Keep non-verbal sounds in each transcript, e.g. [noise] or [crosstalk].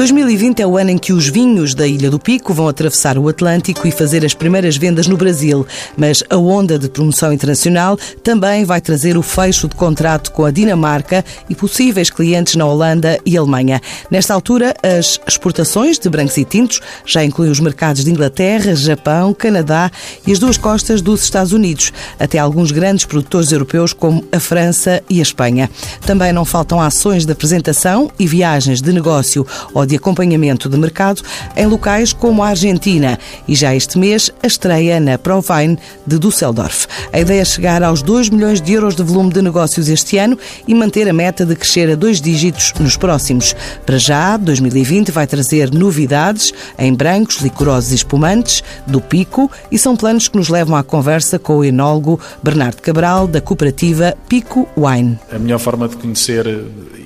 2020 é o ano em que os vinhos da Ilha do Pico vão atravessar o Atlântico e fazer as primeiras vendas no Brasil. Mas a onda de promoção internacional também vai trazer o fecho de contrato com a Dinamarca e possíveis clientes na Holanda e Alemanha. Nesta altura, as exportações de brancos e tintos já incluem os mercados de Inglaterra, Japão, Canadá e as duas costas dos Estados Unidos, até alguns grandes produtores europeus como a França e a Espanha. Também não faltam ações de apresentação e viagens de negócio ou de acompanhamento de mercado em locais como a Argentina e já este mês a estreia na Provine de Düsseldorf. A ideia é chegar aos 2 milhões de euros de volume de negócios este ano e manter a meta de crescer a dois dígitos nos próximos. Para já, 2020 vai trazer novidades em brancos, licorosos e espumantes, do Pico, e são planos que nos levam à conversa com o enólogo Bernardo Cabral, da cooperativa Pico Wine. A melhor forma de conhecer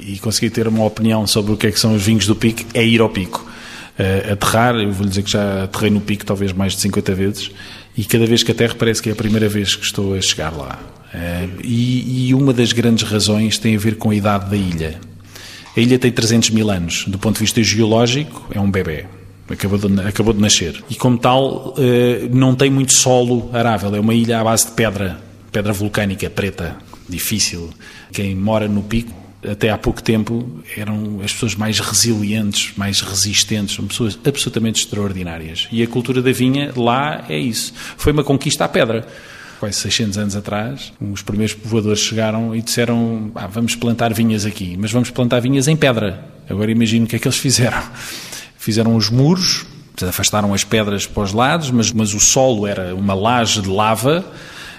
e conseguir ter uma opinião sobre o que é que são os vinhos do Pico é ir ao Pico. Uh, aterrar, eu vou lhe dizer que já aterrei no Pico talvez mais de 50 vezes e cada vez que aterro parece que é a primeira vez que estou a chegar lá. Uh, e, e uma das grandes razões tem a ver com a idade da ilha. A ilha tem 300 mil anos. Do ponto de vista geológico, é um bebê. Acabou de, acabou de nascer. E, como tal, eh, não tem muito solo arável. É uma ilha à base de pedra, pedra vulcânica preta, difícil. Quem mora no pico até há pouco tempo eram as pessoas mais resilientes, mais resistentes, são pessoas absolutamente extraordinárias. E a cultura da vinha lá é isso. Foi uma conquista à pedra. Quase 600 anos atrás, os primeiros povoadores chegaram e disseram: ah, vamos plantar vinhas aqui, mas vamos plantar vinhas em pedra. Agora imagino o que é que eles fizeram. Fizeram os muros, afastaram as pedras para os lados, mas, mas o solo era uma laje de lava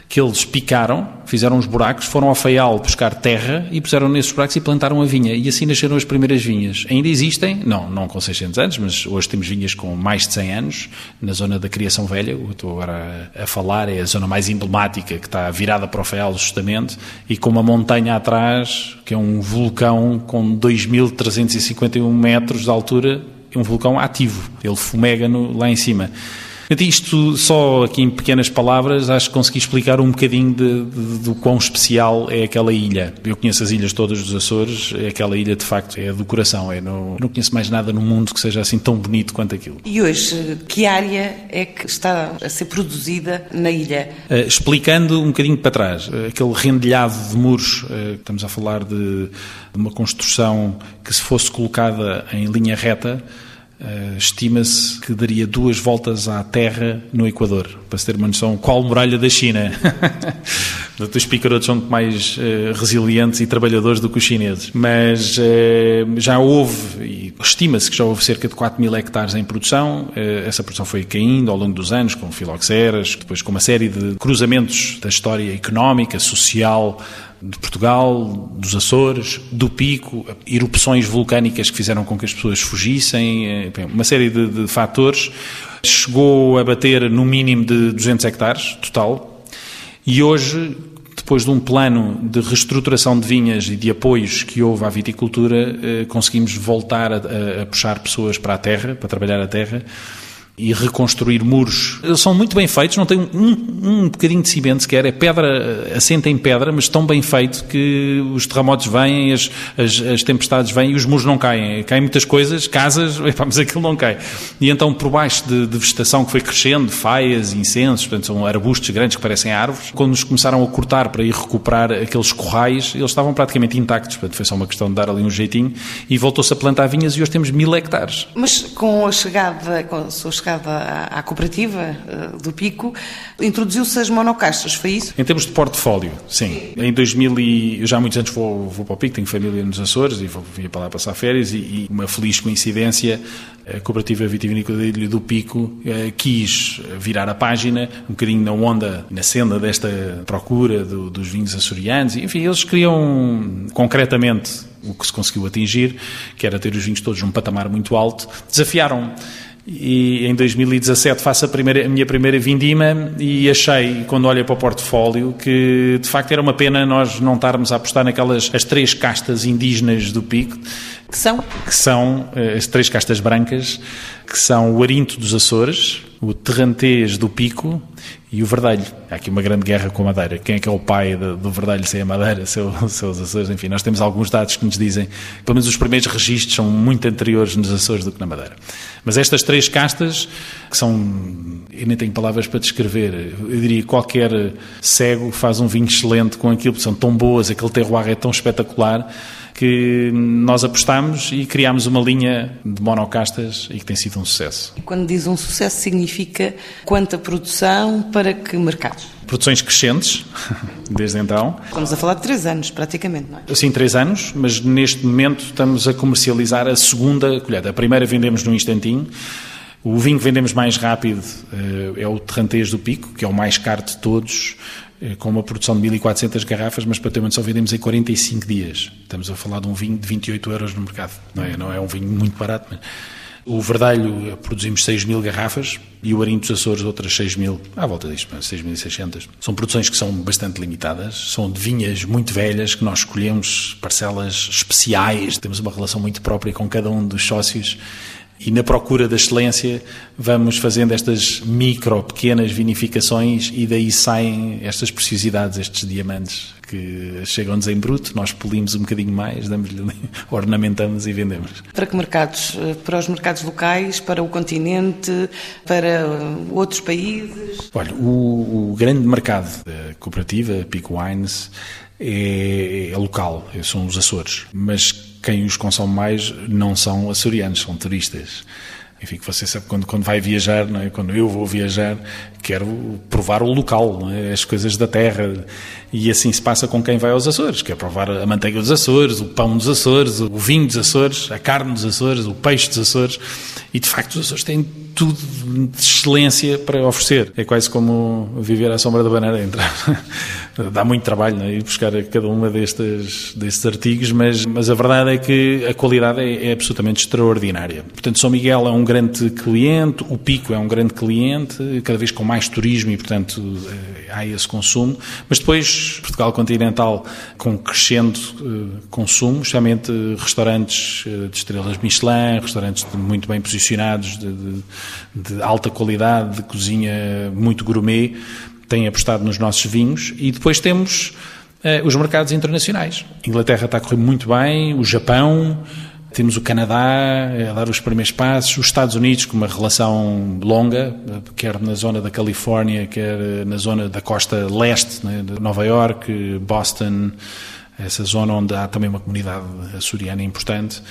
que eles picaram, fizeram uns buracos, foram ao faial buscar terra e puseram nesses buracos e plantaram a vinha. E assim nasceram as primeiras vinhas. Ainda existem, não, não com 600 anos, mas hoje temos vinhas com mais de 100 anos, na zona da Criação Velha, o que estou agora a falar, é a zona mais emblemática, que está virada para o faial justamente, e com uma montanha atrás, que é um vulcão com 2.351 metros de altura, um vulcão ativo, ele fumega no, lá em cima. Isto só aqui em pequenas palavras, acho que consegui explicar um bocadinho de, de, do quão especial é aquela ilha. Eu conheço as ilhas todas dos Açores, é aquela ilha de facto é do coração. É no, não conheço mais nada no mundo que seja assim tão bonito quanto aquilo. E hoje, que área é que está a ser produzida na ilha? Uh, explicando um bocadinho para trás, uh, aquele rendilhado de muros, uh, estamos a falar de, de uma construção que se fosse colocada em linha reta, Uh, Estima-se que daria duas voltas à Terra no Equador, para se ter uma noção qual muralha da China. [laughs] os picarotos são mais uh, resilientes e trabalhadores do que os chineses. Mas uh, já houve, e estima-se que já houve cerca de 4 mil hectares em produção. essa produção foi caindo ao longo dos anos, com filoxeras, depois com uma série de cruzamentos da história económica, social, de Portugal, dos Açores, do Pico, erupções vulcânicas que fizeram com que as pessoas fugissem, eh, uma série de, de fatores. Chegou a bater no mínimo de 200 hectares total e hoje depois de um plano de reestruturação de vinhas e de apoios que houve à viticultura, eh, conseguimos voltar a, a, puxar pessoas para a terra, para trabalhar a terra e reconstruir muros. Eles são muito bem feitos, não tem um, um bocadinho de cimento sequer, é pedra, assenta em pedra, mas tão bem feito que os terremotos vêm, as, as, as tempestades vêm e os muros não caem. Caem muitas coisas, casas, [laughs] mas aquilo não cai. E então, por baixo de, de vegetação que foi crescendo, faias, incensos, portanto, são arbustos grandes que parecem árvores, quando nos começaram a cortar para ir recuperar aqueles corrais, eles estavam praticamente intactos, portanto, foi só uma questão de dar ali um jeitinho e voltou-se a plantar vinhas e hoje temos mil hectares. Mas com a chegada, com a sua chegada à, à cooperativa eh, do Pico, introduziu-se as monocaixas, foi isso? Em termos de portfólio, sim. Em 2000 e eu já há muitos anos vou, vou para o Pico, tenho família nos Açores e vou, vim para lá passar férias e, e uma feliz coincidência a Cooperativa Vitivinícola da Ilha do Pico eh, quis virar a página, um bocadinho na onda, na senda desta procura do, dos vinhos açorianos. Enfim, eles queriam concretamente o que se conseguiu atingir, que era ter os vinhos todos num patamar muito alto. Desafiaram e em 2017 faço a, primeira, a minha primeira vindima e achei, quando olhei para o portfólio, que de facto era uma pena nós não estarmos a apostar naquelas as três castas indígenas do Pico. Que são? Que são eh, as três castas brancas, que são o Arinto dos Açores, o Terrantês do Pico e o verdelho. Há aqui uma grande guerra com a madeira. Quem é que é o pai do verdelho sem a madeira, [laughs] se são os Açores? Enfim, nós temos alguns dados que nos dizem, pelo menos os primeiros registros são muito anteriores nos Açores do que na madeira. Mas estas três castas, que são, eu nem tenho palavras para descrever, eu diria que qualquer cego faz um vinho excelente com aquilo, são tão boas, aquele terroir é tão espetacular, que nós apostamos e criámos uma linha de monocastas e que tem sido um sucesso. E quando diz um sucesso, significa quanta produção para que mercados? Produções crescentes, [laughs] desde então. Estamos a falar de três anos, praticamente, não é? Sim, três anos, mas neste momento estamos a comercializar a segunda colheita. A primeira vendemos num instantinho. O vinho que vendemos mais rápido uh, é o Terrantez do Pico, que é o mais caro de todos. Eh, com uma produção de 1.400 garrafas, mas para noção vendemos em 45 dias. Estamos a falar de um vinho de 28 euros no mercado. Não é, não é um vinho muito barato. Mas... O Verdalho eh, produzimos 6 mil garrafas e o Arinho dos Açores outras 6 mil, à volta disto, 6.600. São produções que são bastante limitadas, são de vinhas muito velhas que nós escolhemos parcelas especiais, temos uma relação muito própria com cada um dos sócios e na procura da excelência vamos fazendo estas micro, pequenas vinificações e daí saem estas preciosidades, estes diamantes que chegam-nos em bruto, nós polimos um bocadinho mais, [laughs] ornamentamos e vendemos. Para que mercados? Para os mercados locais, para o continente, para outros países? Olha, o, o grande mercado da cooperativa, Pico Wines, é, é local, são os Açores, mas quem os consome mais não são açorianos, são turistas. Enfim, que você sabe quando, quando vai viajar, é? quando eu vou viajar, quero provar o local, é? as coisas da terra. E assim se passa com quem vai aos Açores, quer provar a manteiga dos Açores, o pão dos Açores, o vinho dos Açores, a carne dos Açores, o peixe dos Açores. E de facto os Açores têm tudo de excelência para oferecer. É quase como viver à sombra da bananeira. Entrar. [laughs] Dá muito trabalho não é? ir buscar cada uma destes, destes artigos, mas, mas a verdade é que a qualidade é, é absolutamente extraordinária. Portanto, São Miguel é um grande cliente, o Pico é um grande cliente, cada vez com mais turismo e, portanto, eh, há esse consumo. Mas depois, Portugal continental com crescendo uh, consumo, justamente restaurantes uh, de estrelas Michelin, restaurantes muito bem posicionados, de, de, de alta qualidade, de cozinha muito gourmet, têm apostado nos nossos vinhos. E depois temos uh, os mercados internacionais. A Inglaterra está a correr muito bem, o Japão, temos o Canadá a dar os primeiros passos, os Estados Unidos com uma relação longa, quer na zona da Califórnia, quer na zona da costa leste, né, de Nova York, Boston, essa zona onde há também uma comunidade açoriana importante.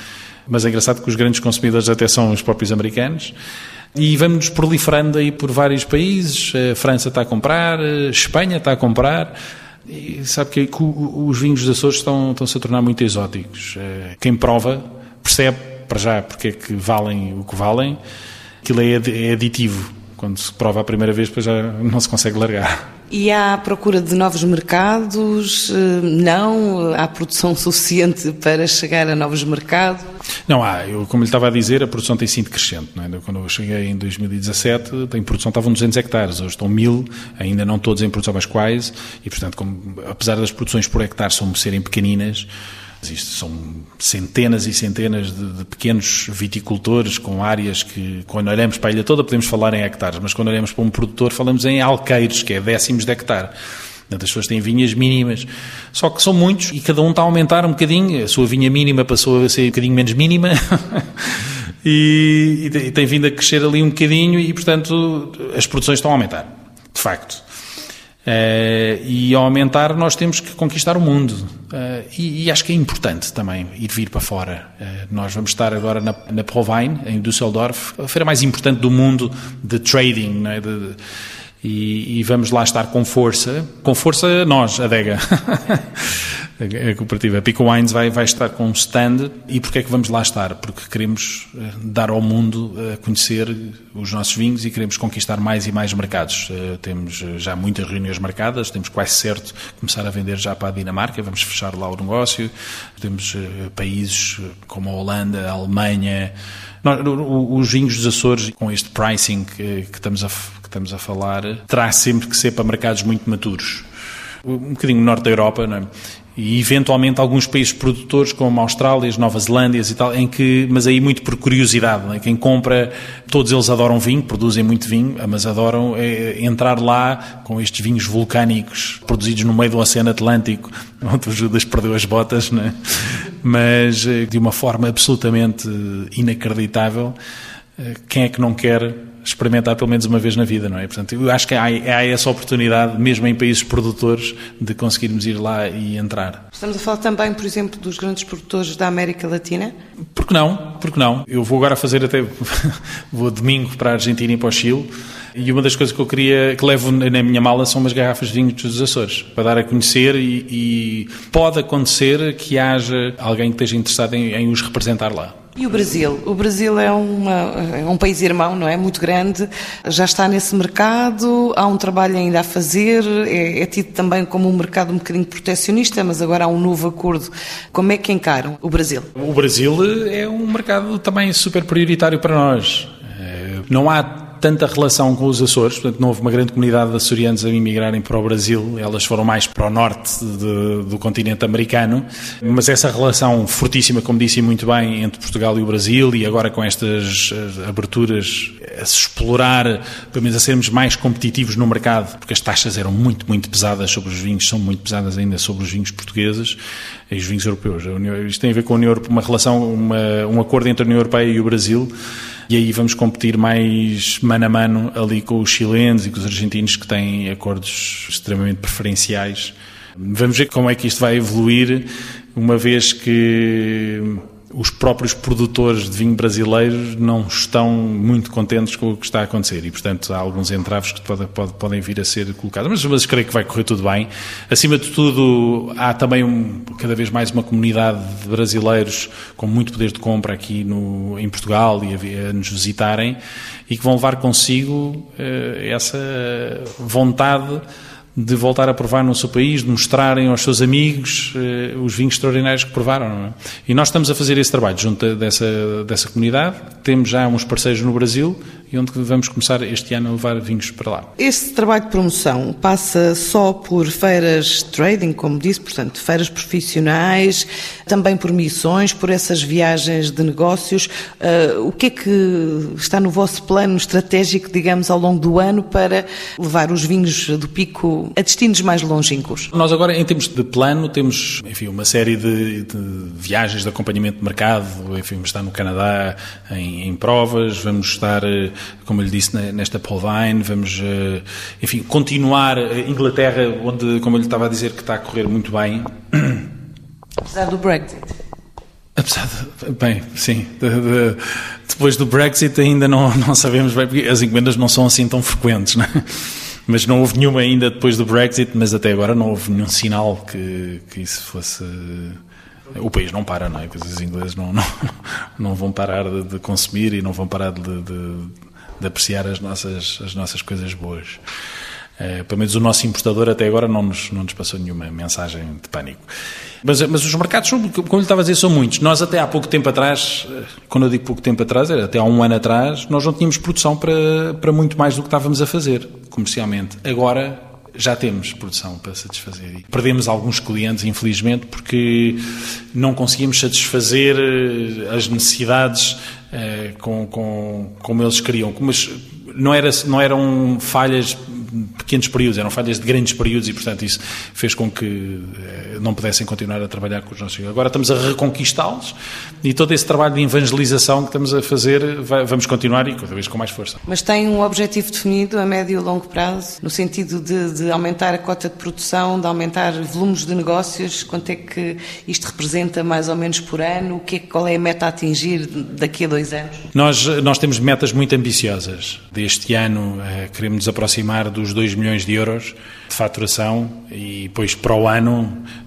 Mas é engraçado que os grandes consumidores até são os próprios americanos. E vamos proliferando aí por vários países. A França está a comprar, a Espanha está a comprar. E sabe que os vinhos dos Açores estão, estão-se a tornar muito exóticos. Eh, quem prova percebe, para já, porque é que valem o que valem. Aquilo é, é aditivo. Quando se prova a primeira vez, depois já não se consegue largar. E há procura de novos mercados? Eh, não? Há produção [laughs] suficiente para chegar a novos mercados? Não há. Eu, como lhe estava a dizer, a produção tem sido crescente. É? Quando eu cheguei em 2017, em produção estavam 200 hectares. Hoje estão 1000, ainda não todos em produção, mas quase. E, portanto, como, apesar das produções por hectare serem pequeninas, isto são centenas e centenas de, de, pequenos viticultores com áreas que, quando olhamos para a ilha toda, podemos falar em hectares, mas quando olhamos para um produtor, falamos em alqueiros, que é décimos de hectare. Portanto, as pessoas têm vinhas mínimas, só que são muitos e cada um está a aumentar um bocadinho. A sua vinha mínima passou a ser um bocadinho menos mínima [laughs] e, e tem vindo a crescer ali um bocadinho e, portanto, as produções estão a aumentar, de facto. Uh, e ao aumentar nós temos que conquistar o mundo. Uh, e, e, acho que é importante também ir vir para fora. Uh, nós vamos estar agora na, na Provine em Düsseldorf a feira mais importante do mundo de trading é? de, de, e, e, vamos lá estar com força. Com força nós, a Dega [laughs] a cooperativa Pico Wines vai, vai estar com um stand e porquê é que vamos lá estar? Porque queremos eh, dar ao mundo a conhecer os nossos vinhos e queremos conquistar mais e mais mercados. Eh, temos eh, já muitas reuniões marcadas, temos quase certo começar a vender já para a Dinamarca, vamos fechar lá o negócio. Temos países como a Holanda, a Alemanha. Os vinhos dos Açores, com este pricing que estamos a, que estamos a falar, terá sempre que ser para mercados muito maturos um bocadinho norte da Europa, não é? E eventualmente alguns países produtores como Austrália, Nova Zelândia e tal, em que, mas aí muito por curiosidade, né? quem compra, todos eles adoram vinho, produzem muito vinho, mas adoram é, entrar lá com estes vinhos vulcânicos produzidos no meio do Oceano Atlântico, [laughs] onde o Judas perdeu as botas, né? mas eh, de uma forma absolutamente inacreditável. Eh, quem é que não quer experimentar pelo menos uma vez na vida, não é? Portanto, eu acho que há, há, essa oportunidade, mesmo em países produtores, de conseguirmos ir lá e entrar. Estamos a falar também, por exemplo, dos grandes produtores da América Latina? Por que não? Por que não? Eu vou agora fazer até, [laughs] vou domingo para a Argentina e para o Chile, e uma das coisas que eu queria, que levo na minha mala são umas garrafas de vinho dos Açores, para dar a conhecer e, e pode acontecer que haja alguém que esteja interessado em, em os representar lá. E o Brasil? O Brasil é, uma, é, um país irmão, não é? Muito grande, já está nesse mercado, há um trabalho ainda a fazer, é, é tido também como um mercado um bocadinho protecionista, mas agora há um novo acordo. Como é que encaram o Brasil? O Brasil é um mercado também super prioritário para nós. É, não há tanta relação com os Açores, portanto não houve uma grande comunidade de açorianos a imigrarem para o Brasil, elas foram mais para o norte de, do continente americano, mas essa relação fortíssima, como disse muito bem, entre Portugal e o Brasil e agora com estas eh, aberturas a se explorar, pelo menos a sermos mais competitivos no mercado, porque as taxas eram muito, muito pesadas sobre os vinhos, são muito pesadas ainda sobre os vinhos portugueses e os vinhos europeus. Isto tem a ver com a União Europeia, uma relação, uma, um acordo entre a União Europeia e o Brasil, e aí vamos competir mais mano a mano ali com os chilenos e com os argentinos que têm acordos extremamente preferenciais. Vamos ver como é que isto vai evoluir, uma vez que os próprios produtores de vinho brasileiros não estão muito contentes com o que está a acontecer e, portanto, há alguns entraves que pode, pode, podem vir a ser colocados. Mas, mas creio que vai correr tudo bem. Acima de tudo, há também um, cada vez mais uma comunidade de brasileiros com muito poder de compra aqui no, em Portugal e a, a nos visitarem e que vão levar consigo eh, essa vontade de voltar a provar no seu país, de mostrarem aos seus amigos eh, os vinhos extraordinários que provaram. É? E nós estamos a fazer esse trabalho junto dessa, dessa comunidade. Temos já uns parceiros no Brasil e onde vamos começar este ano a levar vinhos para lá. Este trabalho de promoção passa só por feiras trading, como disse, portanto, feiras profissionais, também por missões, por essas viagens de negócios. Uh, o que é que está no vosso plano estratégico, digamos, ao longo do ano para levar os vinhos do Pico a destinos mais longínquos? Nós agora, em termos de plano, temos, enfim, uma série de, de viagens de acompanhamento de mercado, enfim, vamos estar no Canadá em, em provas, vamos estar eh, como lhe disse, nesta Polvine, vamos, eh, enfim, continuar a Inglaterra, onde, como eu lhe estava a dizer, que está a correr muito bem. [coughs] Apesar do Brexit. Apesar de, bem, sim, de, de, depois do Brexit ainda não, [laughs] não sabemos bem, porque as encomendas não são assim tão frequentes, não é? [laughs] mas não houve nenhuma ainda depois do Brexit, mas até agora não houve nenhum sinal que, que isso fosse o país não para, não é? Os ingleses não, [laughs] não, não vão parar de, de, consumir e não vão parar de, de, de, apreciar as nossas, as nossas coisas boas. É, pelo menos o nosso importador até agora não nos, não nos passou nenhuma mensagem de pânico. Mas, mas os mercados, como lhe estava a dizer, são muitos. Nós até há pouco tempo atrás, eh, quando eu digo pouco tempo atrás, era até há um ano atrás, nós não tínhamos produção para, para muito mais do que estávamos a fazer comercialmente. Agora já temos produção para satisfazer. Perdemos alguns clientes, infelizmente, porque não conseguimos satisfazer eh, as necessidades eh, com, com, como eles queriam. Mas não, era, não eram falhas pequenos períodos, eram falhas de grandes períodos e, portanto, isso fez com que eh, não pudessem continuar a trabalhar com os nossos. Agora estamos a reconquistá-los e todo esse trabalho de evangelização que estamos a fazer vamos continuar e cada vez com mais força. Mas tem um objetivo definido a médio e longo prazo, no sentido de, de aumentar a cota de produção, de aumentar volumes de negócios? Quanto é que isto representa mais ou menos por ano? O que é, qual é a meta a atingir daqui a dois anos? Nós, nós temos metas muito ambiciosas. Deste ano eh, queremos nos aproximar dos 2 milhões de euros de faturação e depois para o ano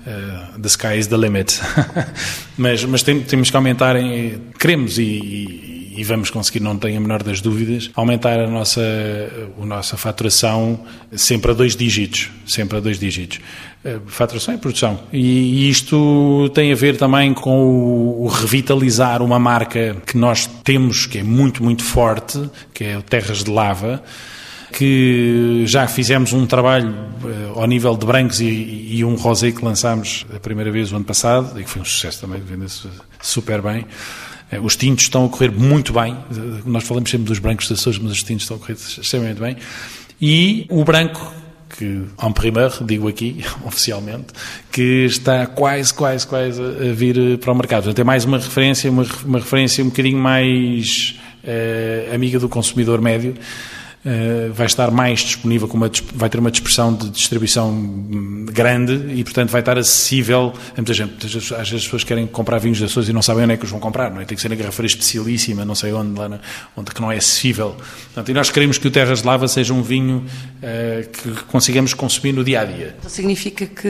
uh, the sky is the limit. [laughs] mas mas tem, temos que aumentar, em, queremos e, e, e, vamos conseguir, não tenho a menor das dúvidas, aumentar a nossa, a nossa faturação sempre a dois dígitos, sempre a dois dígitos. Uh, faturação e produção. E, e isto tem a ver também com o, o revitalizar uma marca que nós temos, que é muito, muito forte, que é o Terras de Lava, que já fizemos um trabalho uh, ao nível de brancos e, e, um rosé que lançámos a primeira vez o ano passado e que foi um sucesso também, vende-se super bem. Uh, os tintos estão a correr muito bem. Uh, nós falamos sempre dos brancos das Açores, mas os tintos estão a correr extremamente bem. E o branco que, en primeiro, digo aqui, [laughs] oficialmente, que está quase, quase, quase a vir para o mercado. Portanto, é mais uma referência, uma, uma referência um bocadinho mais amiga do consumidor médio, vai estar mais disponível, uma, vai ter uma dispersão de distribuição grande e, portanto, vai estar acessível a muita gente. Às vezes as pessoas querem comprar vinhos das pessoas e não sabem onde é que os vão comprar, não é? Tem que ser na garrafeira especialíssima, não sei onde, lá na, onde que não é acessível. Portanto, e nós queremos que o Terras de Lava seja um vinho uh, que consigamos consumir no dia a dia. Então significa que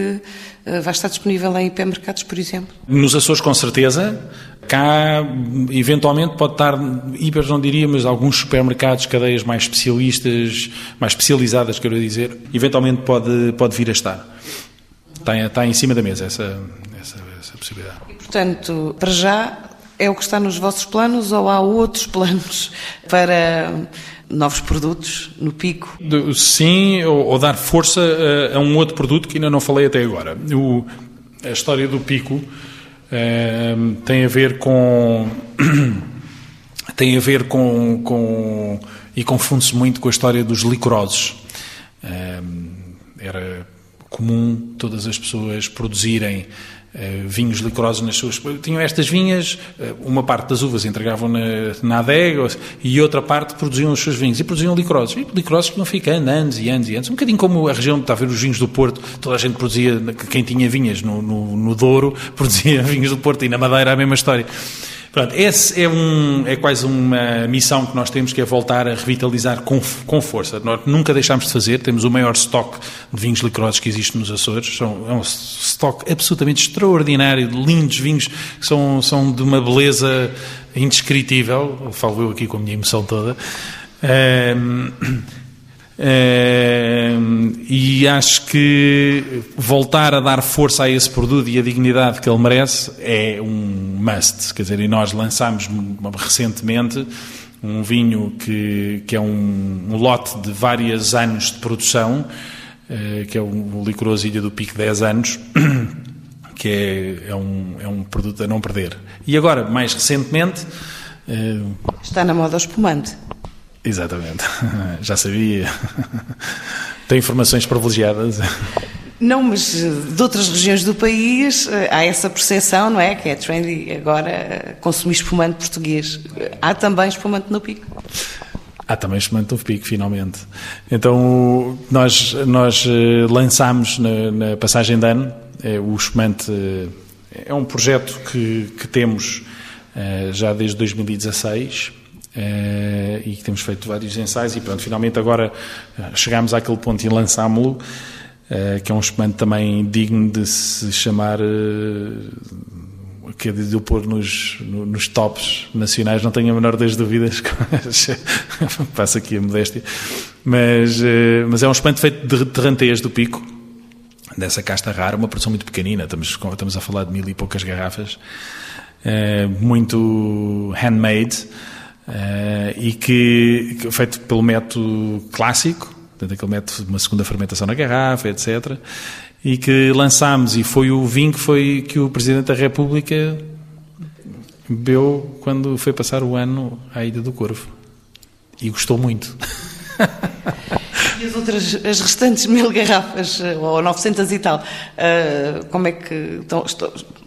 uh, vai estar disponível em hipermercados, por exemplo? Nos Açores, com certeza. Cá, eventualmente, pode estar, hiper não diria, mas alguns supermercados, cadeias mais especialistas, mais especializadas, quero dizer, eventualmente pode, pode vir a estar. Está, está em cima da mesa essa, essa, essa possibilidade. E, portanto, para já, é o que está nos vossos planos ou há outros [laughs] planos para novos produtos no pico? Sim, ou, ou dar força a, a, um outro produto que ainda não falei até agora. O, a história do pico Ehm, tem a ver com [clears throat] tem a ver com, com e confunde-se muito com a história dos licorosos. Ehm, era comum todas as pessoas produzirem vinhos licorosos nas suas. Tinham estas vinhas, eh, uma parte das uvas entregavam na, na adega e outra parte produziam os seus vinhos e produziam licorosos. E licorosos que não ficando anos e anos e anos. Um bocadinho como a região, está a ver os vinhos do Porto, toda a gente produzia, quem tinha vinhas no, no, no Douro, [laughs] produzia vinhos do Porto e na Madeira a mesma história. Pronto, esse é, um, é quase uma missão que nós temos, que é voltar a revitalizar com, com força. Nós nunca deixámos de fazer, temos o maior estoque de vinhos licorosos que existe nos Açores. São, é um estoque absolutamente extraordinário, de lindos vinhos que são, são de uma beleza indescritível. Falo eu aqui com a minha emoção toda. Um, e acho que voltar a dar força a esse produto e a dignidade que ele merece é um must. Quer dizer, e nós lançámos recentemente um vinho que, que é um, um lote de vários anos de produção, uh, que é o, o licoroso do Pico 10 anos, [coughs] que é, é, um, é um produto a não perder. E agora, mais recentemente. Uh, Está na moda o espumante. Exatamente, [laughs] já sabia. [laughs] Tem informações privilegiadas. Não, mas eh, de outras regiões do país eh, há essa percepção, não é? Que é trendy agora eh, consumir espumante português. Há também espumante no pico? Há também espumante no pico, finalmente. Então, nós, nós lançámos na, na passagem de ano o espumante. É um projeto que, que temos já desde 2016 Uh, e que temos feito vários ensaios. E pronto, finalmente agora eh, chegámos àquele ponto e lançámo-lo, uh, que é um espumante também digno de se chamar, que é de eu pôr nos, nos tops nacionais, não tenho a menor das dúvidas, [laughs] passa aqui a modéstia, mas, mas é um espumante feito de terranteias do pico, dessa casta rara, uma produção muito pequenina, estamos, estamos a falar de mil e poucas garrafas, muito handmade, e que, que, feito pelo método clássico, portanto, aquele método de uma segunda fermentação na garrafa, etc. E que lançámos, e foi o vinho que, foi, que o Presidente da República bebeu quando foi passar o ano à Ilha do Corvo. E gostou muito. [laughs] E as outras, as restantes [laughs] mil garrafas, eh, ou 900 e tal, uh, como é que estão,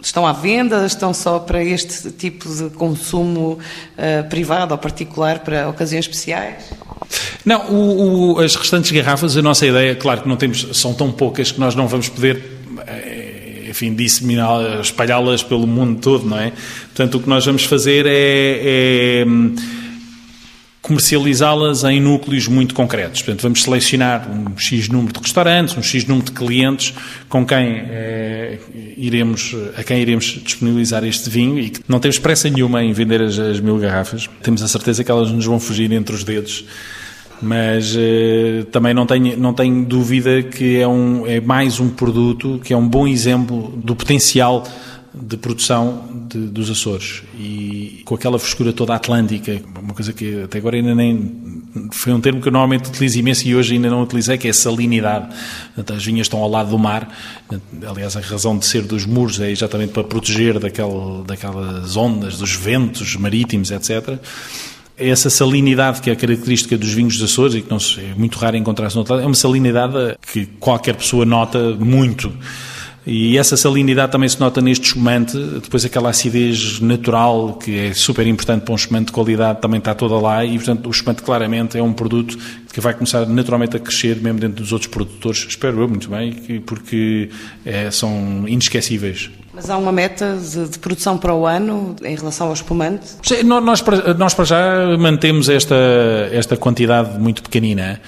estão à venda? Estão só para este tipo de consumo uh, privado ou particular para ocasiões especiais? Não, o, o, as restantes garrafas, a nossa ideia, claro que não temos, são tão poucas que nós não vamos poder enfim, disseminá-las, espalhá-las pelo mundo todo, não é? Portanto, o que nós vamos fazer é, é comercializá-las em núcleos muito concretos. Portanto, vamos selecionar um X número de restaurantes, um X número de clientes com quem eh, iremos, a quem iremos disponibilizar este vinho e que não temos pressa nenhuma em vender as, as mil garrafas. Temos a certeza que elas nos vão fugir entre os dedos. Mas eh, também não tenho, não tenho dúvida que é, um, é mais um produto que é um bom exemplo do potencial de produção de, dos Açores e com aquela frescura toda atlântica, uma coisa que até agora ainda nem foi um termo que eu normalmente utilizo imenso e hoje ainda não utilizei, que é salinidade. As vinhas estão ao lado do mar, aliás, a razão de ser dos muros é exatamente para proteger daquela, daquelas ondas, dos ventos marítimos, etc essa salinidade que é a característica dos vinhos dos Açores e que não é muito raro encontrar-se no outro lado, é uma salinidade que qualquer pessoa nota muito. E essa salinidade também se nota neste espumante, depois aquela acidez natural, que é super importante para um espumante de qualidade, também está toda lá e, portanto, o espumante claramente é um produto que vai começar naturalmente a crescer mesmo dentro dos outros produtores, espero eu muito bem, porque é, são inesquecíveis. Mas há uma meta de, de, produção para o ano em relação ao espumante? Nós, nós para já mantemos esta, esta quantidade muito pequenina,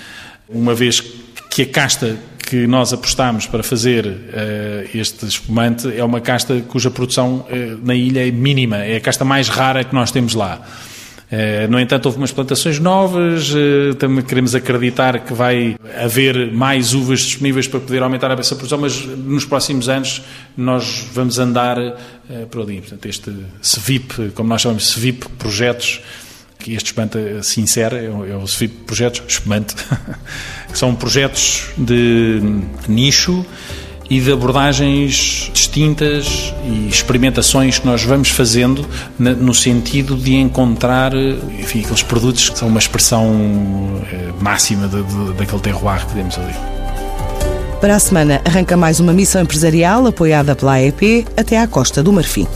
uma vez que a casta que nós apostamos para fazer uh, este espumante é uma casta cuja produção uh, na ilha é mínima, é a casta mais rara que nós temos lá. Uh, no entanto, houve umas plantações novas, também queremos acreditar que vai haver mais uvas disponíveis para poder aumentar essa produção, mas nos próximos anos nós vamos andar por ali. Portanto, este SVIP, como nós chamamos, SVIP Projetos, que este espumante sincero é o, é o SVIP Projetos Espumante, [laughs] são projetos de nicho e de abordagens distintas e experimentações que nós vamos fazendo no sentido de encontrar enfim, aqueles produtos que são uma expressão eh, máxima de, de, daquele terroir que temos ali. Para a semana arranca mais uma missão empresarial apoiada pela AEP até à Costa do Marfim.